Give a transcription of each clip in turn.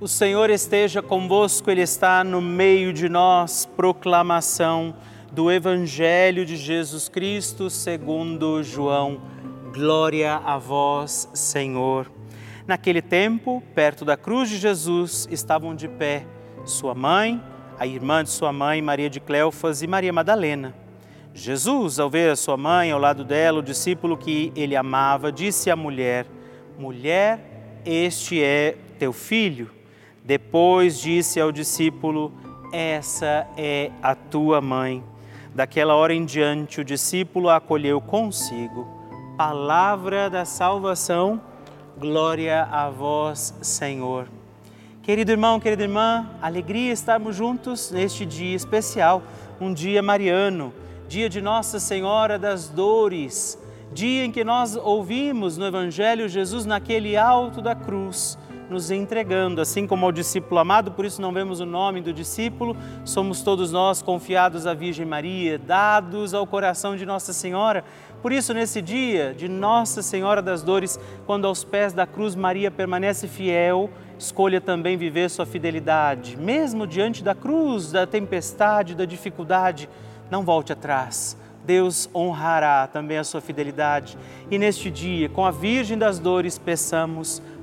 O Senhor esteja convosco, Ele está no meio de nós. Proclamação do Evangelho de Jesus Cristo segundo João. Glória a vós, Senhor. Naquele tempo, perto da cruz de Jesus, estavam de pé sua mãe, a irmã de sua mãe, Maria de Cleofas e Maria Madalena. Jesus, ao ver a sua mãe ao lado dela, o discípulo que ele amava, disse à mulher: Mulher, este é teu filho. Depois disse ao discípulo: Essa é a tua mãe. Daquela hora em diante, o discípulo a acolheu consigo. Palavra da salvação, glória a vós, Senhor. Querido irmão, querida irmã, alegria estarmos juntos neste dia especial, um dia mariano, dia de Nossa Senhora das Dores, dia em que nós ouvimos no Evangelho Jesus naquele alto da cruz nos entregando, assim como ao discípulo amado, por isso não vemos o nome do discípulo, somos todos nós confiados à Virgem Maria, dados ao coração de Nossa Senhora. Por isso, nesse dia de Nossa Senhora das Dores, quando aos pés da cruz Maria permanece fiel, escolha também viver sua fidelidade, mesmo diante da cruz, da tempestade, da dificuldade, não volte atrás. Deus honrará também a sua fidelidade. E neste dia, com a Virgem das Dores, peçamos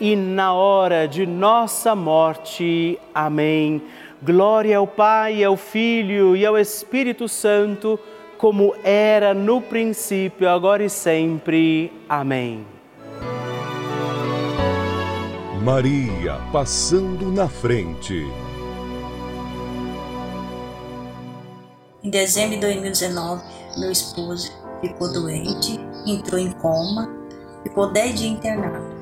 na hora de nossa morte. Amém. Glória ao Pai, ao Filho e ao Espírito Santo, como era no princípio, agora e sempre. Amém. Maria passando na frente. Em dezembro de 2019, meu esposo ficou doente, entrou em coma, ficou 10 dias internado.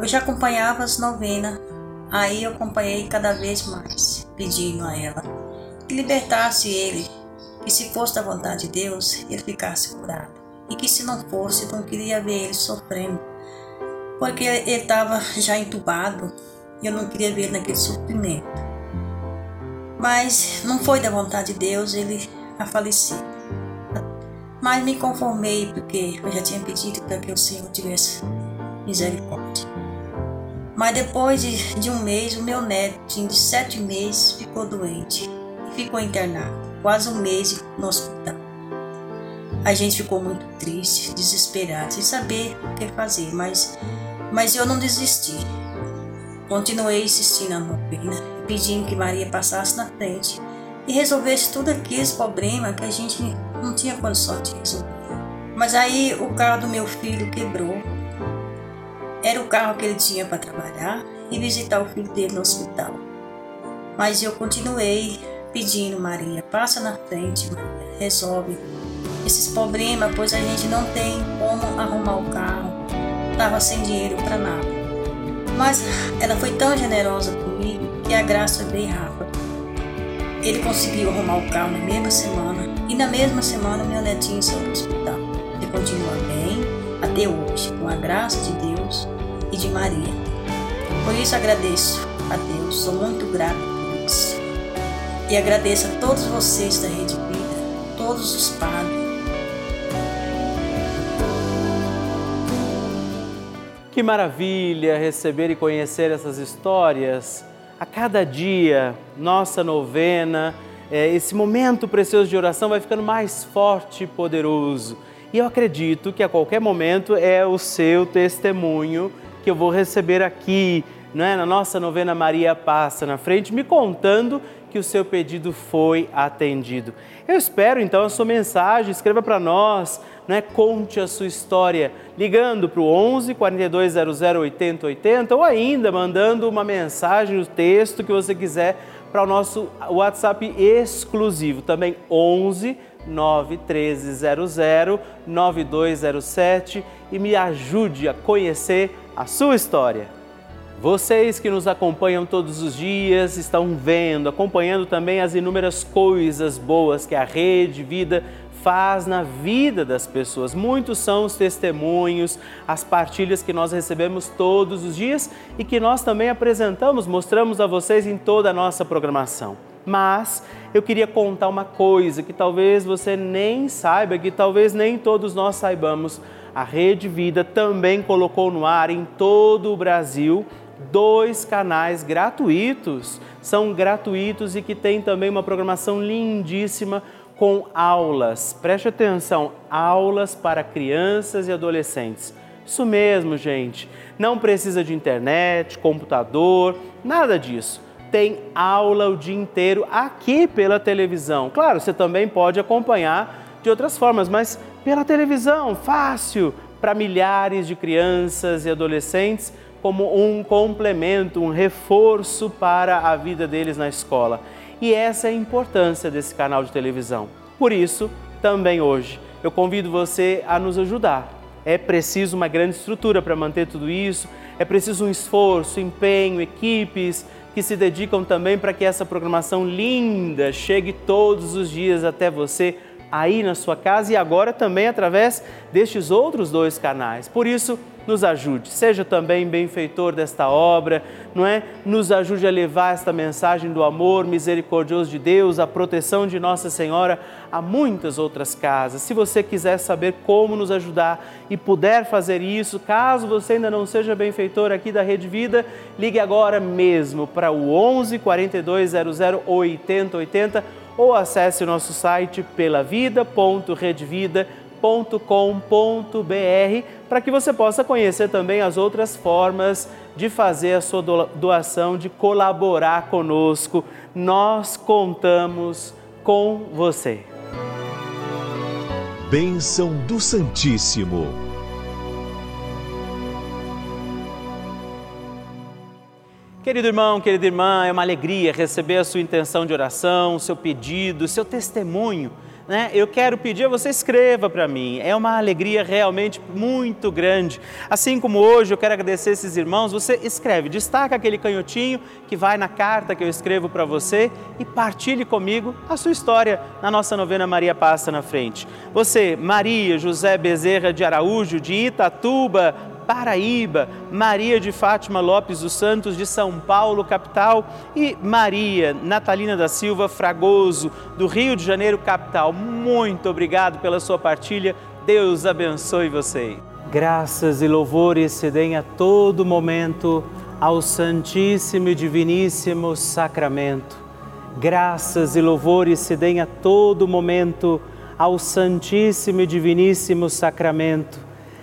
Eu já acompanhava as novenas, aí eu acompanhei cada vez mais, pedindo a ela que libertasse ele, que se fosse da vontade de Deus, ele ficasse curado, e que se não fosse, não queria ver ele sofrendo porque ele estava já entubado e eu não queria ver ele naquele sofrimento. Mas não foi da vontade de Deus ele a falecer. Mas me conformei porque eu já tinha pedido para que o Senhor tivesse misericórdia. Mas depois de, de um mês, o meu neto, de sete meses, ficou doente e ficou internado, quase um mês no hospital. A gente ficou muito triste, desesperado, sem saber o que fazer, mas mas eu não desisti. Continuei insistindo na novena, pedindo que Maria passasse na frente e resolvesse tudo aqueles problemas que a gente não tinha condição de resolver. Mas aí o carro do meu filho quebrou. Era o carro que ele tinha para trabalhar e visitar o filho dele no hospital. Mas eu continuei pedindo, Maria, passa na frente, Maria, resolve esses problemas, pois a gente não tem como arrumar o carro estava sem dinheiro para nada. Mas ela foi tão generosa comigo que a graça veio rápido. Ele conseguiu arrumar o carro na mesma semana e na mesma semana meu netinho saiu do hospital. Ele continua bem até hoje, com a graça de Deus e de Maria. Por isso agradeço a Deus, sou muito grato por isso. E agradeço a todos vocês da Rede Vida, todos os padres Que maravilha receber e conhecer essas histórias. A cada dia, nossa novena é, esse momento precioso de oração vai ficando mais forte e poderoso. E eu acredito que a qualquer momento é o seu testemunho que eu vou receber aqui, não é? na nossa novena Maria Passa na frente, me contando que o seu pedido foi atendido. Eu espero então a sua mensagem, escreva para nós, né? conte a sua história, ligando para o 11 4200 80 80 ou ainda mandando uma mensagem, o texto que você quiser para o nosso WhatsApp exclusivo, também 11 91300 9207 e me ajude a conhecer a sua história. Vocês que nos acompanham todos os dias estão vendo, acompanhando também as inúmeras coisas boas que a Rede Vida faz na vida das pessoas. Muitos são os testemunhos, as partilhas que nós recebemos todos os dias e que nós também apresentamos, mostramos a vocês em toda a nossa programação. Mas eu queria contar uma coisa que talvez você nem saiba, que talvez nem todos nós saibamos. A Rede Vida também colocou no ar em todo o Brasil dois canais gratuitos. São gratuitos e que tem também uma programação lindíssima com aulas. Preste atenção, aulas para crianças e adolescentes. Isso mesmo, gente. Não precisa de internet, computador, nada disso. Tem aula o dia inteiro aqui pela televisão. Claro, você também pode acompanhar de outras formas, mas pela televisão, fácil, para milhares de crianças e adolescentes, como um complemento, um reforço para a vida deles na escola. E essa é a importância desse canal de televisão. Por isso, também hoje, eu convido você a nos ajudar. É preciso uma grande estrutura para manter tudo isso, é preciso um esforço, empenho, equipes que se dedicam também para que essa programação linda chegue todos os dias até você aí na sua casa e agora também através destes outros dois canais. Por isso, nos ajude, seja também benfeitor desta obra, não é? Nos ajude a levar esta mensagem do amor misericordioso de Deus, a proteção de Nossa Senhora a muitas outras casas. Se você quiser saber como nos ajudar e puder fazer isso, caso você ainda não seja benfeitor aqui da Rede Vida, ligue agora mesmo para o 11 4200 8080 ou acesse o nosso site pelavida.redvida.com www.doação.com.br para que você possa conhecer também as outras formas de fazer a sua doação, de colaborar conosco. Nós contamos com você. Bênção do Santíssimo. Querido irmão, querida irmã, é uma alegria receber a sua intenção de oração, seu pedido, seu testemunho né, eu quero pedir a você escreva para mim. É uma alegria realmente muito grande. Assim como hoje eu quero agradecer esses irmãos, você escreve, destaca aquele canhotinho que vai na carta que eu escrevo para você e partilhe comigo a sua história na nossa novena Maria Passa na Frente. Você, Maria José Bezerra de Araújo, de Itatuba, Paraíba, Maria de Fátima Lopes dos Santos de São Paulo, capital, e Maria Natalina da Silva Fragoso, do Rio de Janeiro, capital. Muito obrigado pela sua partilha. Deus abençoe você. Graças e louvores se deem a todo momento ao Santíssimo e Diviníssimo Sacramento. Graças e louvores se deem a todo momento ao Santíssimo e Diviníssimo Sacramento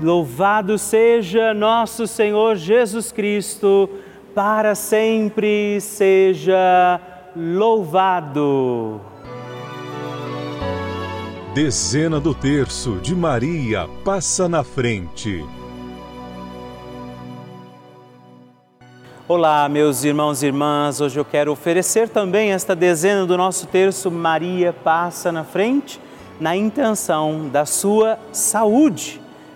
Louvado seja nosso Senhor Jesus Cristo para sempre seja louvado. Dezena do terço de Maria passa na frente. Olá, meus irmãos e irmãs. Hoje eu quero oferecer também esta dezena do nosso terço Maria passa na frente, na intenção da sua saúde,